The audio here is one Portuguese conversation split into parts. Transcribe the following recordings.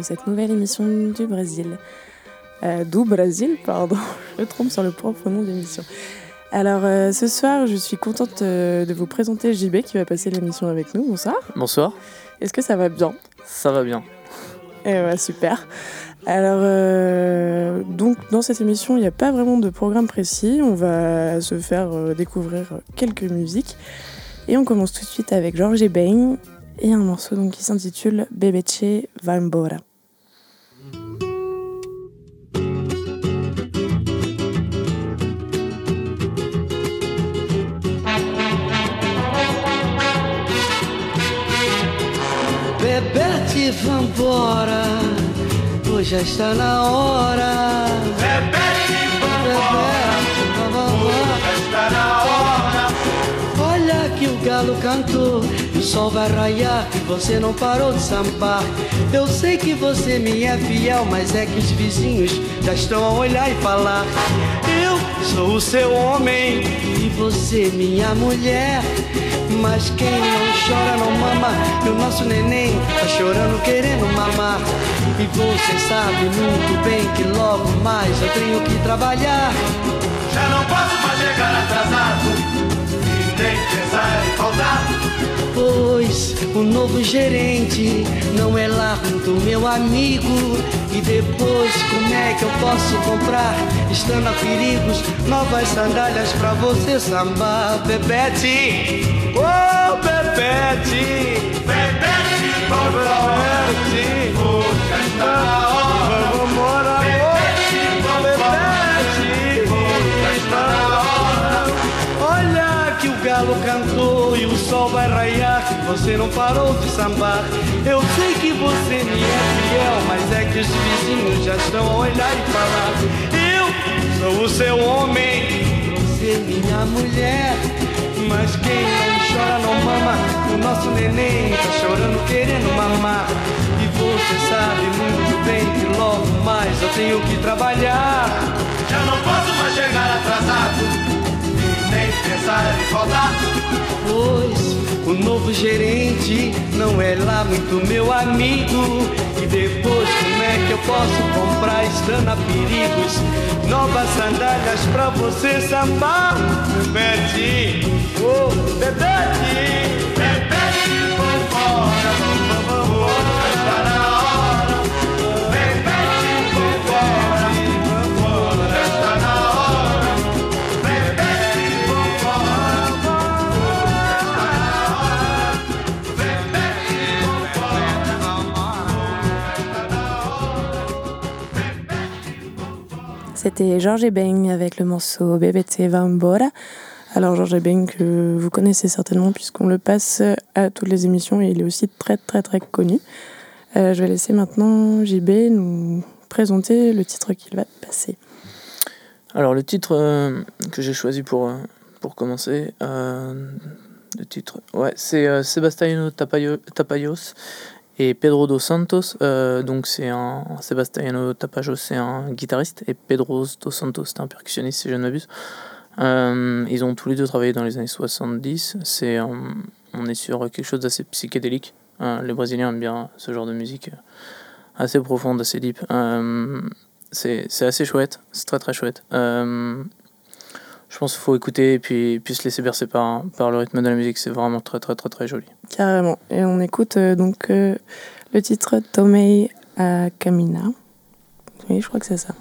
dans cette nouvelle émission du Brésil. Euh, D'où Brésil, pardon, je me trompe sur le propre nom d'émission. Alors euh, ce soir, je suis contente euh, de vous présenter JB qui va passer l'émission avec nous. Bonsoir. Bonsoir. Est-ce que ça va bien? Ça va bien. Eh ouais, super. Alors, euh, donc, dans cette émission, il n'y a pas vraiment de programme précis. On va se faire euh, découvrir quelques musiques. Et on commence tout de suite avec Georges Bain et un morceau donc, qui s'intitule Bebeche Vambora. Vambora, hoje já está na hora. Bebete, vambora, vambora, já está na hora. Olha que o galo cantou, o sol vai raiar e você não parou de sambar. Eu sei que você me é fiel, mas é que os vizinhos já estão a olhar e falar. Eu sou o seu homem e você minha mulher. Mas quem não chora não mama. E o nosso neném tá chorando querendo mamar. E você sabe muito bem que logo mais eu tenho que trabalhar. Já não posso mais chegar atrasado. E nem pensar em faltar. Pois o novo gerente não é lá do meu amigo E depois como é que eu posso comprar? Estando a perigos Novas sandálias pra você sambar. Bebete Oh, Bebete Bebete, Bebete na hora Vamos embora. Bebete, está na hora Olha que o galo cantou o sol vai raiar Você não parou de sambar. Eu sei que você me é fiel Mas é que os vizinhos já estão a olhar e falar. Eu sou o seu homem Você minha mulher. Mas quem não chora não mama. O nosso neném tá chorando querendo mamar. E você sabe muito bem que logo mais eu tenho que trabalhar. Já não posso mais chegar atrasado E pensar em faltar Pois o novo gerente não é lá muito meu amigo. E depois, como é que eu posso comprar, estando a perigos, novas sandálias pra você sambar? Bebete, oh, Bebete, Bebete, vambora, vambora C'était Georges Bain avec le morceau Bebete Vambora. Alors Georges Bain que vous connaissez certainement puisqu'on le passe à toutes les émissions et il est aussi très très très connu. Euh, je vais laisser maintenant JB nous présenter le titre qu'il va passer. Alors le titre euh, que j'ai choisi pour, euh, pour commencer, le titre, ouais, c'est Sebastiano Tapayo- Tapayos et Pedro dos Santos. Euh, donc c'est un Sebastiano Tapajos, c'est un guitariste et Pedro dos Santos, c'est un percussionniste si je ne m'abuse. Euh, ils ont tous les deux travaillé dans les années 70. C'est, on est sur quelque chose d'assez psychédélique. Euh, les Brésiliens aiment bien ce genre de musique assez profonde, assez deep. C'est assez chouette, c'est très très chouette. Je pense qu'il faut écouter et puis, puis se laisser bercer par, par le rythme de la musique, c'est vraiment très très très très joli. Carrément. Et on écoute euh, donc euh, le titre Tomei a Camina. Oui, je crois que c'est ça.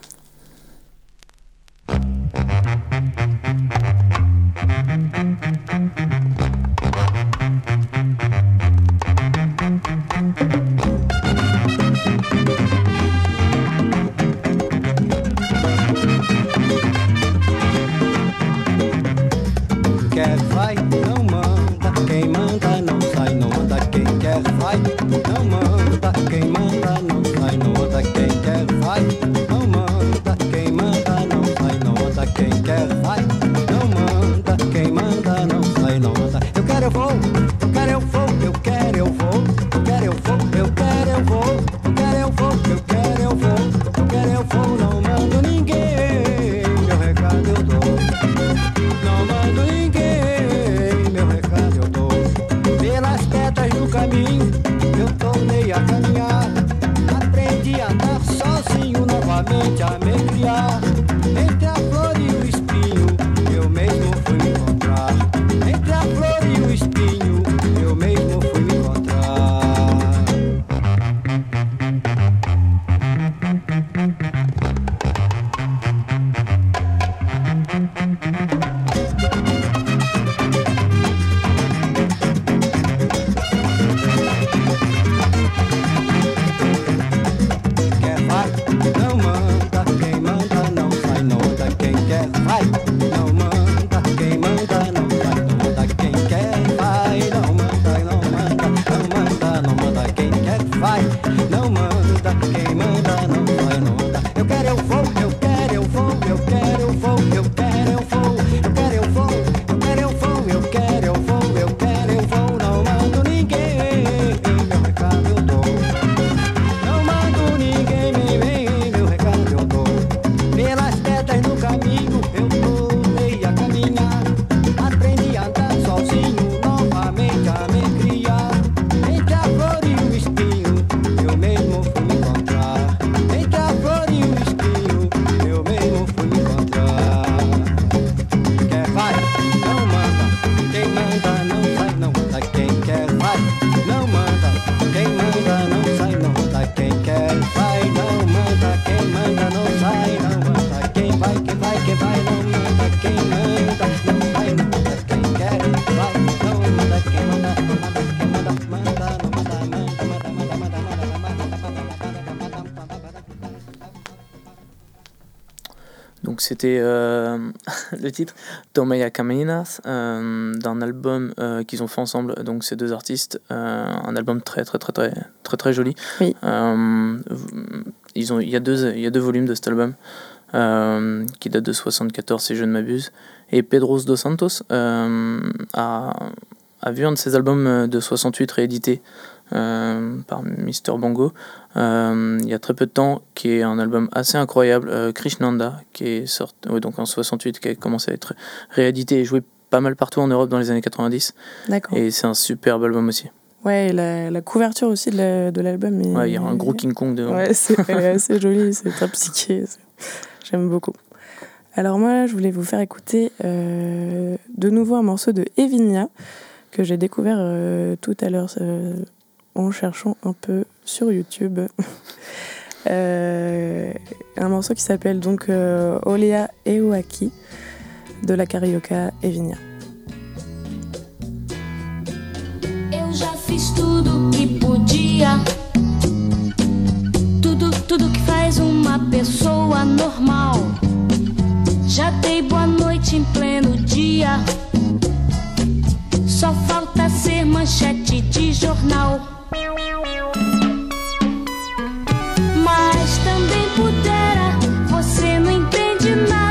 Euh, le titre Tomaya Caminas euh, d'un album euh, qu'ils ont fait ensemble, donc ces deux artistes, un album très très très très très très joli. Oui. Ils ont, il y a deux il y a deux volumes de cet album euh, qui date de 74 si je ne m'abuse. Et Pedro dos Santos euh, a, a vu un de ses albums de 68 réédité euh, par Mister Bongo il y a très peu de temps, qui est un album assez incroyable, euh, Krishnanda, qui est sorti ouais, donc en 68, qui a commencé à être réédité et joué pas mal partout en Europe dans les années 90. D'accord. Et c'est un superbe album aussi. Ouais, et la, la couverture aussi de la- de l'album. Ouais, il y a un gros King Kong dedans. Ouais, c'est assez jolie, c'est très psyché. J'aime beaucoup. Alors moi, je voulais vous faire écouter euh, de nouveau un morceau de Evinia que j'ai découvert euh, tout à l'heure euh, en cherchant un peu sur YouTube. Euh, un morceau qui s'appelle donc euh, Olea de la carioca Evinia. Eu já fiz tudo que podia. Tudo, tudo que faz uma pessoa normal. Já dei boa noite em pleno dia. Só falta ser manchete de jornal. Mas também pudera. Você não entende nada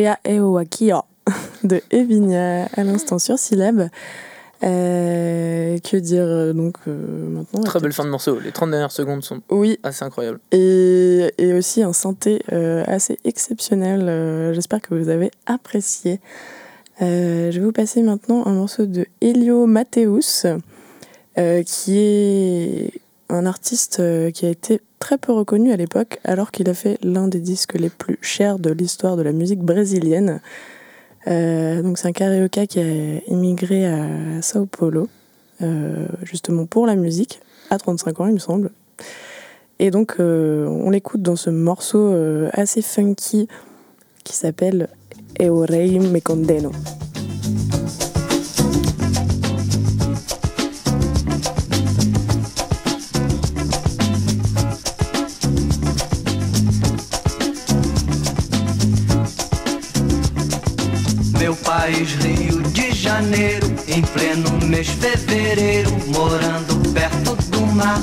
Olia Eowakia de Evinia à l'instant sur syllabe. Euh, que dire euh, donc euh, maintenant Très belle fin de morceau. Les 30 dernières secondes sont Oui, assez incroyables. et, et aussi un synthé euh, assez exceptionnel. J'espère que vous avez apprécié. Je vais vous passer maintenant un morceau de Elio Mateus, qui est un artiste euh, qui a été très peu reconnu à l'époque, alors qu'il a fait l'un des disques les plus chers de l'histoire de la musique brésilienne. Euh, donc c'est un carioca qui a immigré à Sao Paulo, euh, justement pour la musique, à 35 ans il me semble. Et donc on l'écoute dans ce morceau assez funky qui s'appelle Eu Rei Me Condeno. País, Rio de Janeiro, em pleno mês fevereiro, morando perto do mar.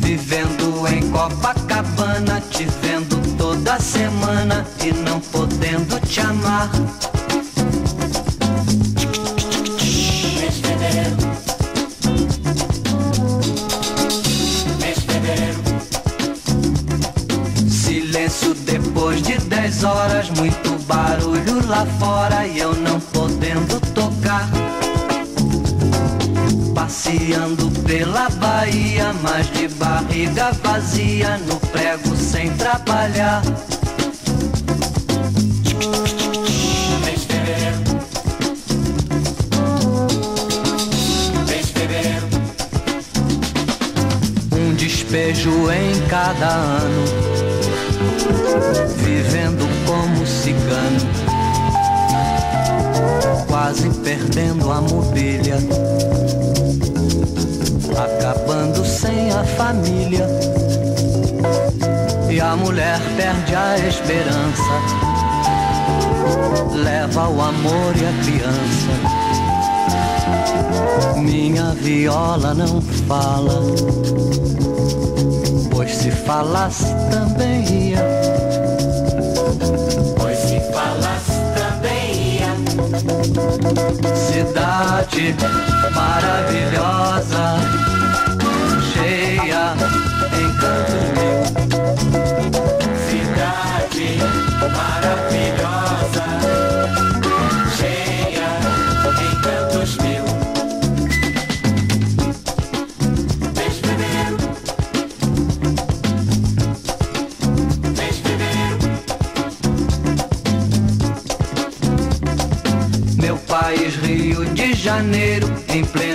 Vivendo em Copacabana, te vendo toda semana e não podendo te amar. Silêncio depois de 10 horas, muito barulho lá fora e eu não podendo tocar. Passeando pela Bahia, mas de barriga vazia, no prego sem trabalhar. Um despejo em cada ano quase perdendo a mobília, acabando sem a família. E a mulher perde a esperança, leva o amor e a criança. Minha viola não fala, pois se falasse também ia. Cidade maravilhosa, cheia encantos em pleno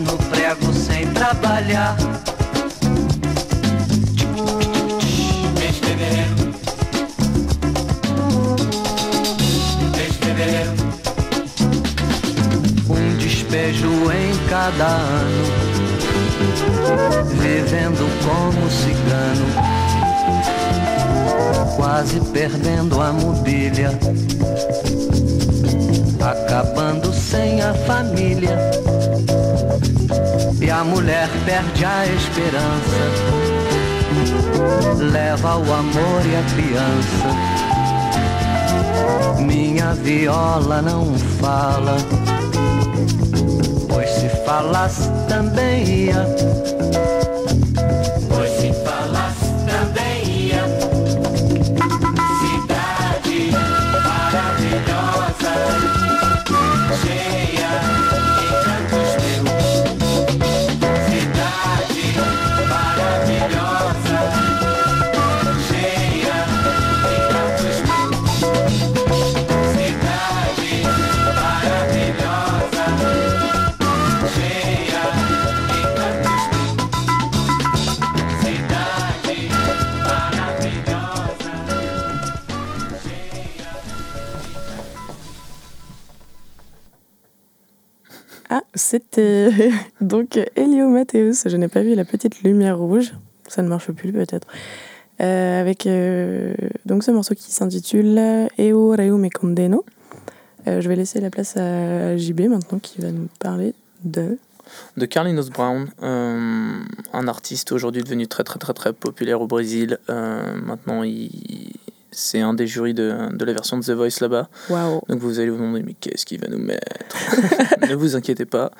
no prego sem trabalhar. Um despejo em cada ano. Vivendo como cigano, quase perdendo a mobília, acabando sem a família. E a mulher perde a esperança, leva o amor e a criança. Minha viola não fala. Pois se falasse também ia. C'était donc Elio Matteus. Je n'ai pas vu la petite lumière rouge. Ça ne marche plus peut-être. Euh, avec euh, donc ce morceau qui s'intitule Eo Reu Me Condeno. Euh, je vais laisser la place à JB maintenant qui va nous parler de. de Carlinhos Brown, euh, un artiste aujourd'hui devenu très très très très populaire au Brésil. Euh, maintenant, il... c'est un des jurys de, de la version de The Voice là-bas. Donc vous allez vous demander, mais qu'est-ce qu'il va nous mettre? Ne vous inquiétez pas,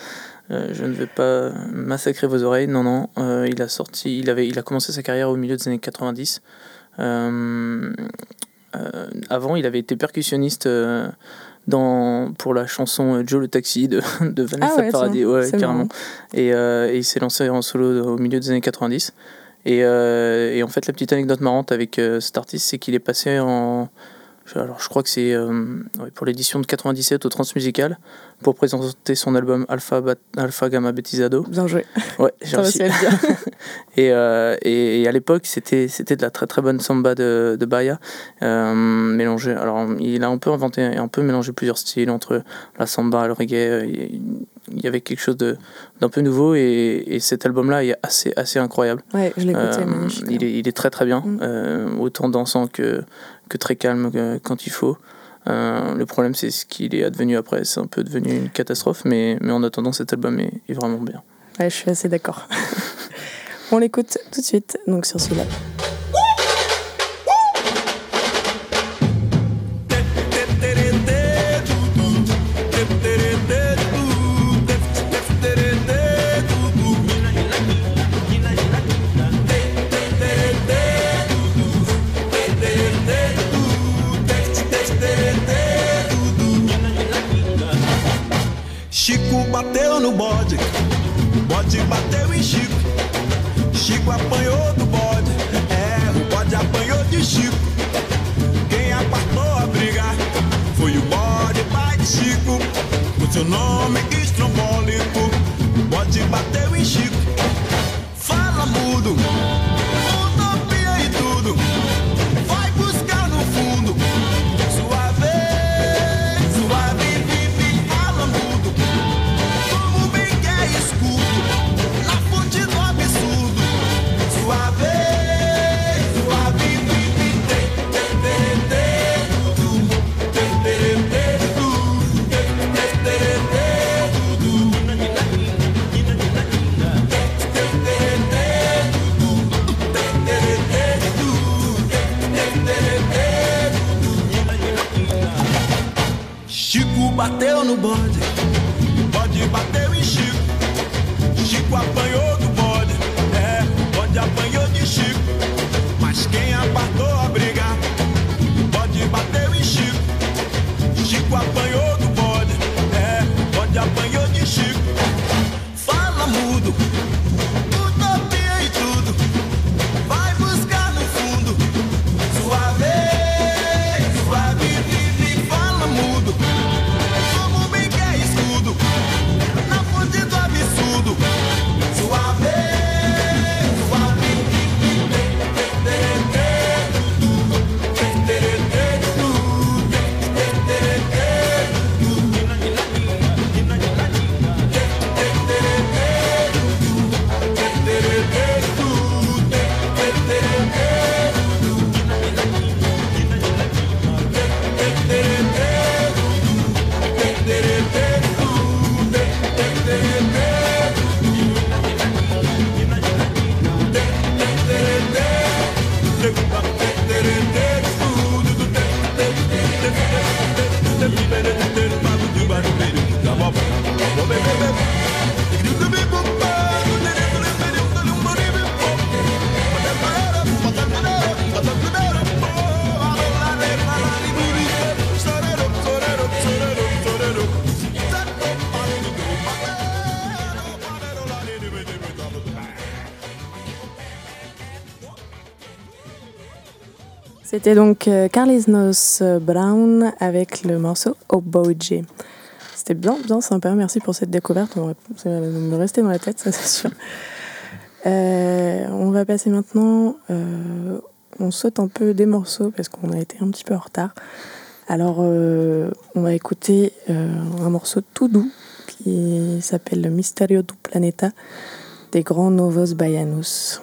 euh, je ne vais pas massacrer vos oreilles. Non, non, euh, il a sorti, il avait, il a commencé sa carrière au milieu des années 90. Euh, avant, il avait été percussionniste dans, pour la chanson Joe le Taxi de, de Vanessa Ah ouais, Paradis. Ouais, carrément. euh, et il s'est lancé en solo au milieu des années 90. Et, euh, et en fait, la petite anecdote marrante avec euh, cet artiste, c'est qu'il est passé en. Alors, je crois que c'est euh, pour l'édition de 97 au Transmusical pour présenter son album Alpha, Bat- Alpha Gamma Betizado. Bien joué. Ouais, j'ai réussi. Et, et, et à l'époque, c'était de la très très bonne samba de, de euh, mélangée. Alors, il a un peu inventé, un peu mélangé plusieurs styles entre la samba et le reggae. Il il y avait quelque chose d'un peu nouveau et, et cet album-là est assez assez incroyable. Ouais, je l'ai écouté, Euh, il, est, il est très très bien, Mm. euh, autant dansant que, que très calme euh, quand il faut. Euh, le problème, c'est ce qu'il est advenu après. C'est un peu devenu une catastrophe, mais, mais en attendant, cet album est, est vraiment bien. Ouais, je suis assez d'accord. On l'écoute tout de suite, donc sur celui-là. Bode bateu em Chico. Chico apanhou do bode, é, o bode apanhou de Chico. Quem apartou a briga foi o bode pai de Chico. Com seu nome estrombólico, o bode bateu C'était donc euh, Carlisnos Brown avec le morceau Oboje. C'était bien, bien sympa. Merci pour cette découverte. On va, ça va me rester dans la tête, ça c'est sûr. Euh, on va passer maintenant. euh, on saute un peu des morceaux parce qu'on a été un petit peu en retard. Alors, euh, on va écouter euh, un morceau tout doux qui qui s'appelle le Misterio du Planeta des Grands Novos Baianos.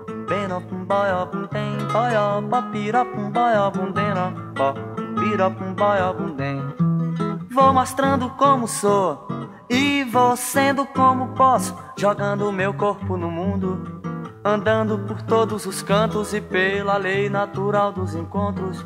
Denopó, piropum, boiobum, dem. Vou mostrando como sou e vou sendo como posso, jogando meu corpo no mundo, andando por todos os cantos e pela lei natural dos encontros.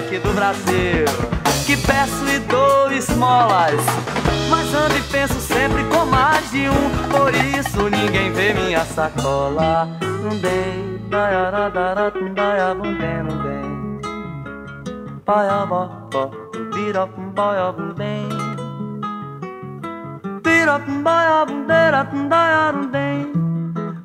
moleque do Brasil. Que peço e dou esmolas, mas ando e penso sempre com mais de um. Por isso ninguém vê minha sacola. Não dei, daiaradara, daiabundem, não dei. Paiabó, Birapum baiabum bem Birapum daiarum bem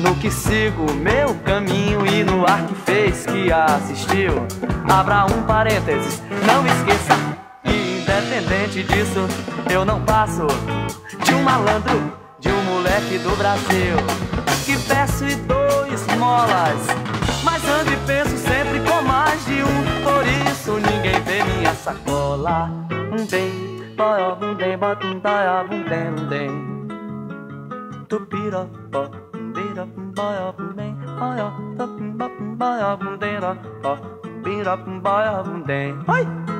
No que sigo meu caminho E no ar que fez que assistiu. Abra um parênteses, não esqueça. Que independente disso Eu não passo de um malandro De um moleque do Brasil. Que peço e dou esmolas mas ando e penso sempre com mais de um. Por isso ninguém vê minha sacola. Um bem, boia, um bem, bota um um bem, um bem. Tupira, Hi!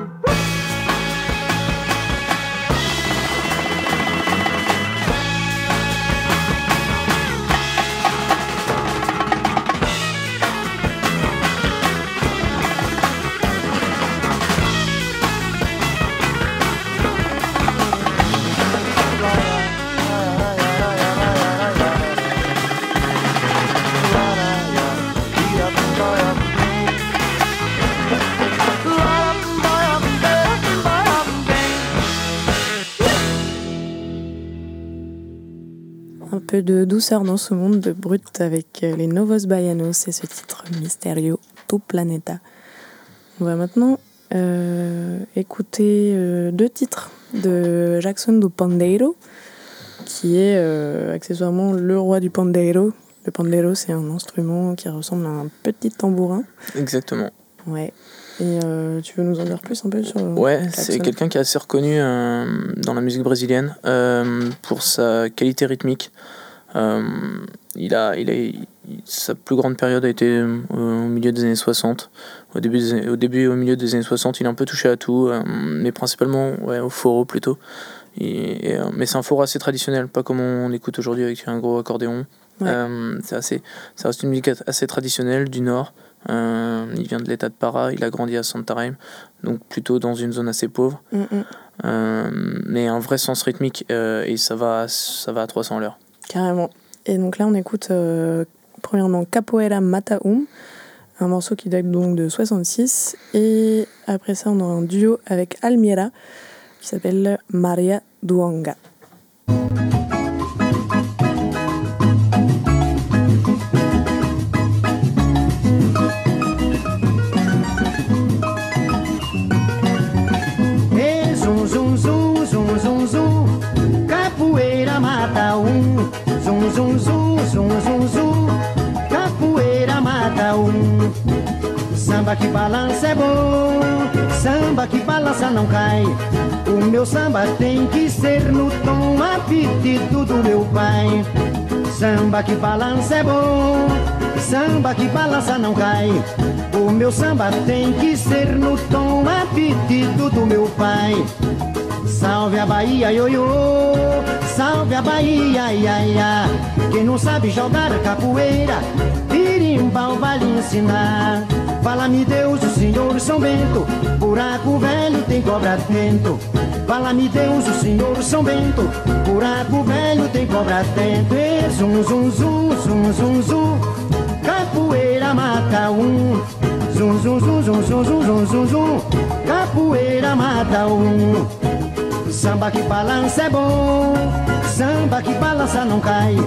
Peu de douceur dans ce monde de brut avec euh, les Novos Baianos et ce titre Mysterio Tu Planeta. On va maintenant euh, écouter euh, deux titres de Jackson do Pandeiro, qui est euh, accessoirement le roi du pandeiro. Le pandeiro, c'est un instrument qui ressemble à un petit tambourin. Exactement. Ouais. Et euh, tu veux nous en dire plus un peu sur Ouais, c'est quelqu'un qui est assez reconnu euh, dans la musique brésilienne euh, pour sa qualité rythmique. Il a, il a, il- sa plus grande période a été au milieu des années 60. Au début, des- au début et au milieu des années 60, il a un peu touché à tout, mais principalement ouais, au foro plutôt. Et- et, mais c'est un foro assez traditionnel, pas comme on écoute aujourd'hui avec un gros accordéon. Ouais. C'est assez, ça reste une musique assez traditionnelle du Nord. Euh, il vient de l'état de Para, il a grandi à Santarém, donc plutôt dans une zone assez pauvre. Mm, mm. Euh, mais un vrai sens rythmique euh, et ça va, ça va à 300 à l'heure. Carrément. Et donc là, on écoute euh, premièrement Capoeira Mataum, un morceau qui date donc de 66. Et après ça, on a un duo avec Almira qui s'appelle Maria Duanga. Balança não cai. O meu samba tem que ser no tom apetito do meu pai. Samba que balança é bom, samba que balança não cai. O meu samba tem que ser no tom apetito do meu pai. Salve a Bahia, ioiô, salve a Bahia, ia, ia. Quem não sabe jogar capoeira, birimbau vai lhe ensinar. Fala-me Deus, Senhor São Bento, buraco velho tem cobra dentro. Fala-me Deus, o Senhor São Bento, buraco velho tem cobra dentro. E zum, zum, zum, zum, zum, zum, capoeira mata um. Zum, zum, zum, zum, zum, zum, zum, zum, zum, capoeira mata um. Samba que balança é bom, samba que balança não cai.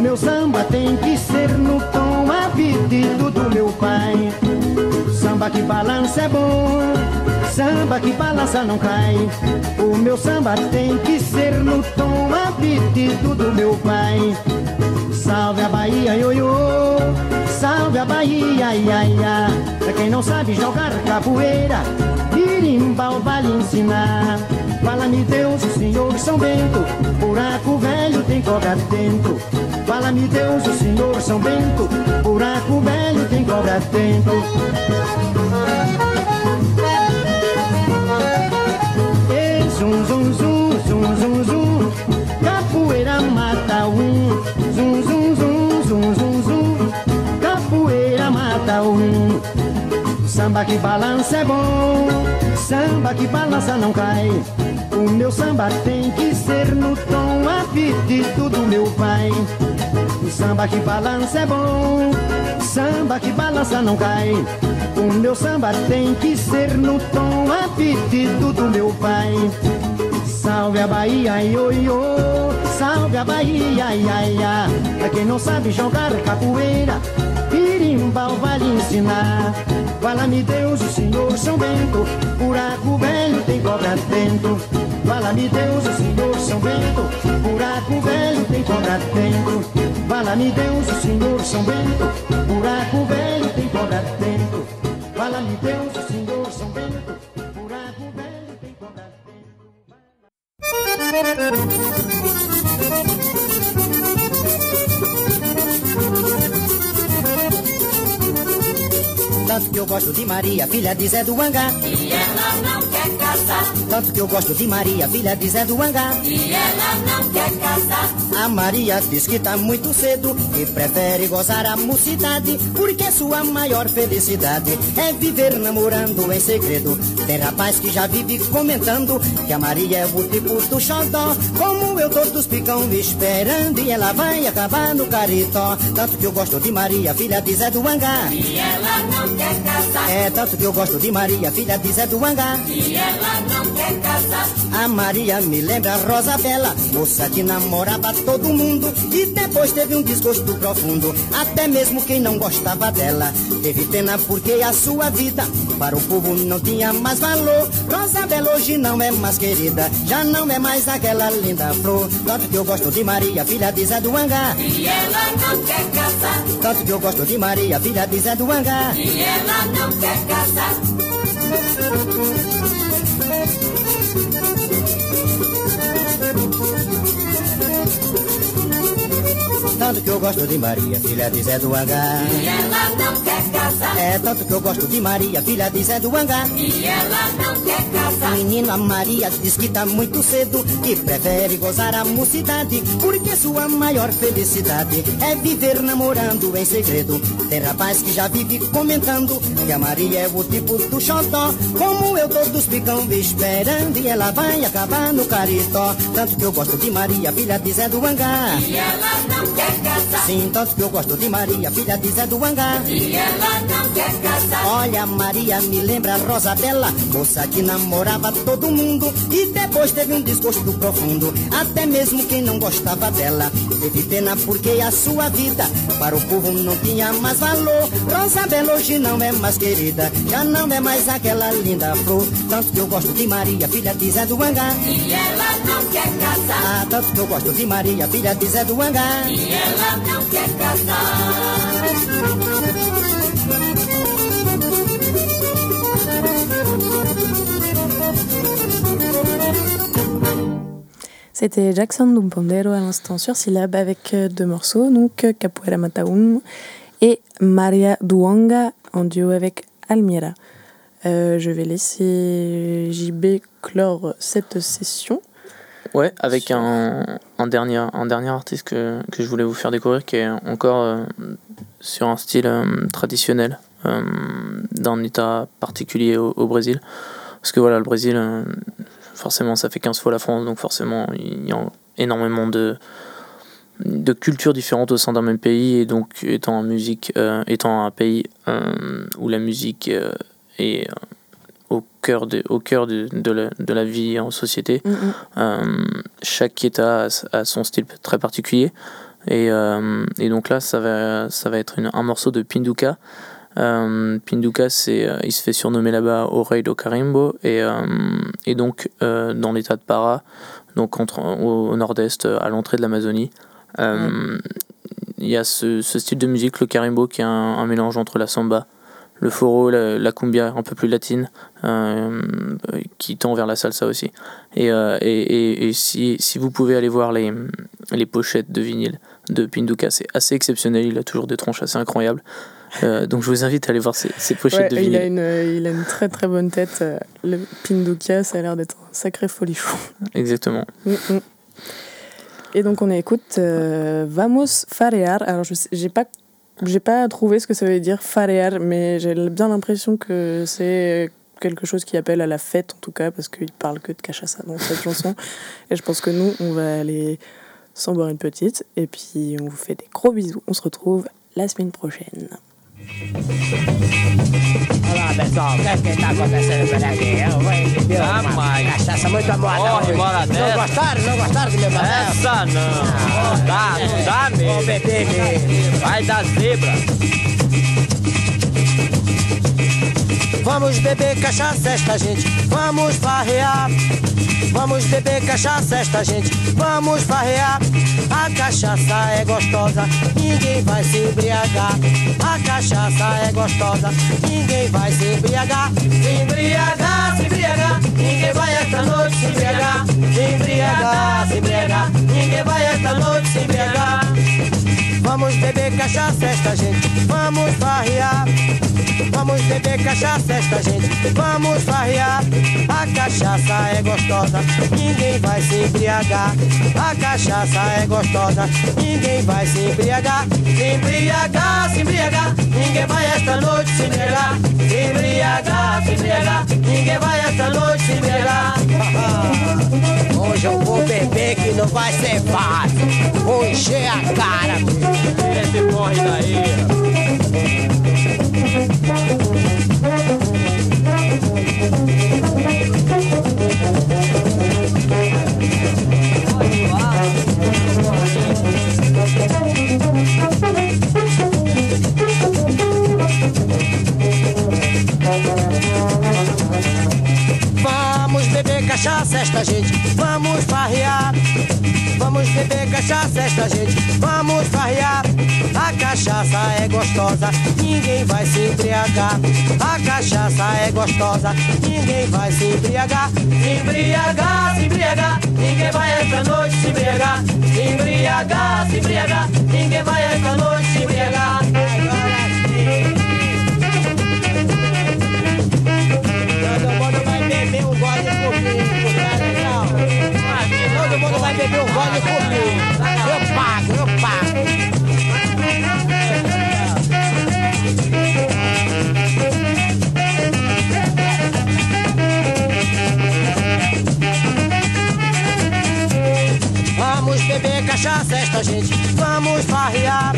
Meu samba tem que ser no tom a pedido do meu pai. Samba que balança é bom, samba que balança não cai. O meu samba tem que ser no tom a pedido do meu pai. Salve a Bahia, ioiô, salve a Bahia, ia, ia. Pra quem não sabe jogar capoeira, birimbau vai lhe ensinar. Fala-me Deus, o Senhor São Bento, buraco velho tem cobra dentro. Fala-me Deus, o Senhor São Bento, buraco velho tem cobra dentro. E zum, zum, zum, zum, zum, zum, capoeira mata um. Zum, zum, zum, zum, zum, zum, capoeira mata um. Samba que balança é bom, samba que balança não cai. O meu samba tem que ser no tom a pedido do meu pai. O samba que balança é bom, samba que balança não cai. O meu samba tem que ser no tom a pedido do meu pai. Salve a Bahia, ioiô, salve a Bahia, ia, ia. Pra quem não sabe jogar capoeira, birimbau vai lhe ensinar. Fala-me Deus, o Senhor São Bento, buraco velho tem cobra dentro. Fala-me Deus, o Senhor São Bento, buraco velho tem cobra dentro. Fala-me Deus, o Senhor São Bento, buraco velho tem cobra dentro. Fala-me Deus, o Senhor São Bento, buraco velho tem cobra dentro. Tanto que eu gosto de Maria, filha de Zé do Angá. E ela não casar, Tanto que eu gosto de Maria, filha de Zé do Angá. e ela não quer casar. A Maria diz que tá muito cedo e prefere gozar a mocidade, porque sua maior felicidade é viver namorando em segredo. Tem rapaz que já vive comentando que a Maria é o tipo do xodó, como eu todos ficam me esperando e ela vai acabar no caritó. Tanto que eu gosto de Maria, filha de Zé do Angá. E ela não quer casar, É tanto que eu gosto de Maria, filha de Zé do Angá. e ela não quer casar. A Maria me lembra a Rosa Bela, moça que namorava todo mundo e depois teve um desgosto profundo. Até mesmo quem não gostava dela teve pena porque a sua vida para o povo não tinha mais valor. Rosa Bela hoje não é mais querida, já não é mais aquela linda flor. Tanto que eu gosto de Maria, filha de Zé do Angá. E ela não quer casar, Tanto que eu gosto de Maria, filha de Zé do Angá. e ela não quer casar. Tanto que eu gosto de Maria, filha de Zé do Angá. E ela não quer casar, É tanto que eu gosto de Maria, filha de Zé do Angá. e ela não quer casar. Menino, a Maria diz que tá muito cedo e prefere gozar a mocidade, porque sua maior felicidade é viver namorando em segredo. Tem rapaz que já vive comentando que a Maria é o tipo do xodó, como eu todos ficam esperando e ela vai acabar no caritó. Tanto que eu gosto de Maria, filha de Zé do Angá. E ela não quer casar, Sim, tanto que eu gosto de Maria, filha de Zé do Angá. e ela não quer casar. Olha, Maria me lembra a Rosa Bela, moça que namorava todo mundo e depois teve um desgosto profundo. Até mesmo quem não gostava dela teve pena porque a sua vida para o povo não tinha mais valor. Rosa Bela hoje não é mais querida, já não é mais aquela linda flor. Tanto que eu gosto de Maria, filha de Zé do Angá. E ela não quer casar, Ah, tanto que eu gosto de Maria, filha de Zé do Angá. e ela não quer casar. C'était Jackson Dumpondero à l'instant sur syllabe avec euh, deux morceaux, donc euh, Capoeira Mataun et Maria Duanga en duo avec Almira. Euh, je vais laisser JB clore cette session. Ouais, avec un, dernier, un dernier artiste que, que je voulais vous faire découvrir qui est encore sur un style euh, traditionnel, d'un état particulier au, Brésil. Parce que voilà, le Brésil, forcément, ça fait 15 fois la France, donc forcément, il y a énormément de, de cultures différentes au sein d'un même pays, et donc étant, musique, euh, étant un pays où la musique est au cœur de, au cœur de, de, la, de la vie en société. Mm -hmm. euh, chaque État a, a, son style très particulier. Et, euh, et donc là, ça va, ça va être une, un morceau de Pinduka. Euh, Pinduka, c'est, il se fait surnommer là-bas Orei do Carimbo. Et, et donc, dans l'état de Para, donc entre, au, au nord-est, à l'entrée de l'Amazonie, il y a ce, style de musique, le carimbo, qui est un, mélange entre la samba, le foro, la, cumbia un peu plus latine, euh, qui tend vers la salsa aussi. Et, euh, et, et, et, si, si vous pouvez aller voir les, les pochettes de vinyle de Pinduka, c'est assez exceptionnel, il a toujours des tronches assez incroyables. Euh, donc je vous invite à aller voir ces, ces pochettes ouais, de vinyle. Il a, une, il a une très très bonne tête, euh, le Pinduka, ça a l'air d'être un sacré folichon. Exactement. Mm -mm. Et donc on écoute euh, Vamos Farear. Alors je j'ai pas j'ai pas trouvé ce que ça veut dire farear, mais j'ai bien l'impression que c'est quelque chose qui appelle à la fête en tout cas parce qu'il parle que de cachaça dans cette chanson et je pense que nous on va aller s'en boire une petite et puis on vous fait des gros bisous on se retrouve la semaine prochaine Olá pessoal, o que é que tá acontecendo por aqui? Eu vou ah, uma cachaça muito amada Corre, bora Não gostaram? Não gostaram do meu papel? Essa não, não dá, não dá mesmo Vou beber mesmo Vai dar zebra Vamos beber cachaça esta gente, vamos farrear. Vamos beber cachaça esta gente, vamos farrear. A cachaça é gostosa, ninguém vai se embriagar. A cachaça é gostosa, ninguém vai se embriagar. Se embriagar, se embriagar, ninguém vai esta noite se embriagar. Se embriagar, se embriagar, ninguém vai esta noite se embriagar. Vamos beber cachaça esta gente, vamos farrear. Vamos beber cachaça esta gente, vamos farrear. A cachaça é gostosa, ninguém vai se embriagar. A cachaça é gostosa, ninguém vai se embriagar. Se embriagar, se embriagar, ninguém vai esta noite se embriagar. Se embriagar, se embriagar, ninguém vai esta noite se embriagar. Hoje eu vou beber que não vai ser fácil. Vou encher a cara. Corre daí. Vamos beber cachaça esta gente, vamos farrear. Vamos beber cachaça esta gente, vamos farrear. A cachaça é gostosa, ninguém vai se embriagar. A cachaça é gostosa, ninguém vai se embriagar. Se embriagar, se embriagar, ninguém vai esta noite se embriagar. Se embriagar, se embriagar, ninguém vai esta noite se embriagar. Beber um gole por mim. Eu pago, eu pago. Vamos beber cachaça esta gente, vamos farrear.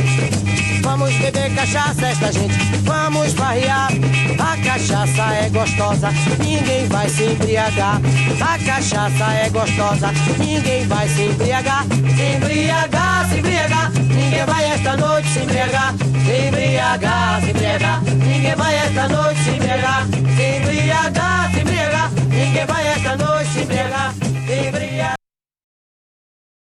Vamos beber cachaça, esta gente, vamos barrear. A cachaça é gostosa, ninguém vai se embriagar. A cachaça é gostosa, ninguém vai se embriagar. Se embriagar, se embriagar, ninguém vai esta noite se embriagar. Se embriagar, se embriagar, ninguém vai esta noite se embriagar. Se embriagar, se embriagar, ninguém vai esta noite se embriagar.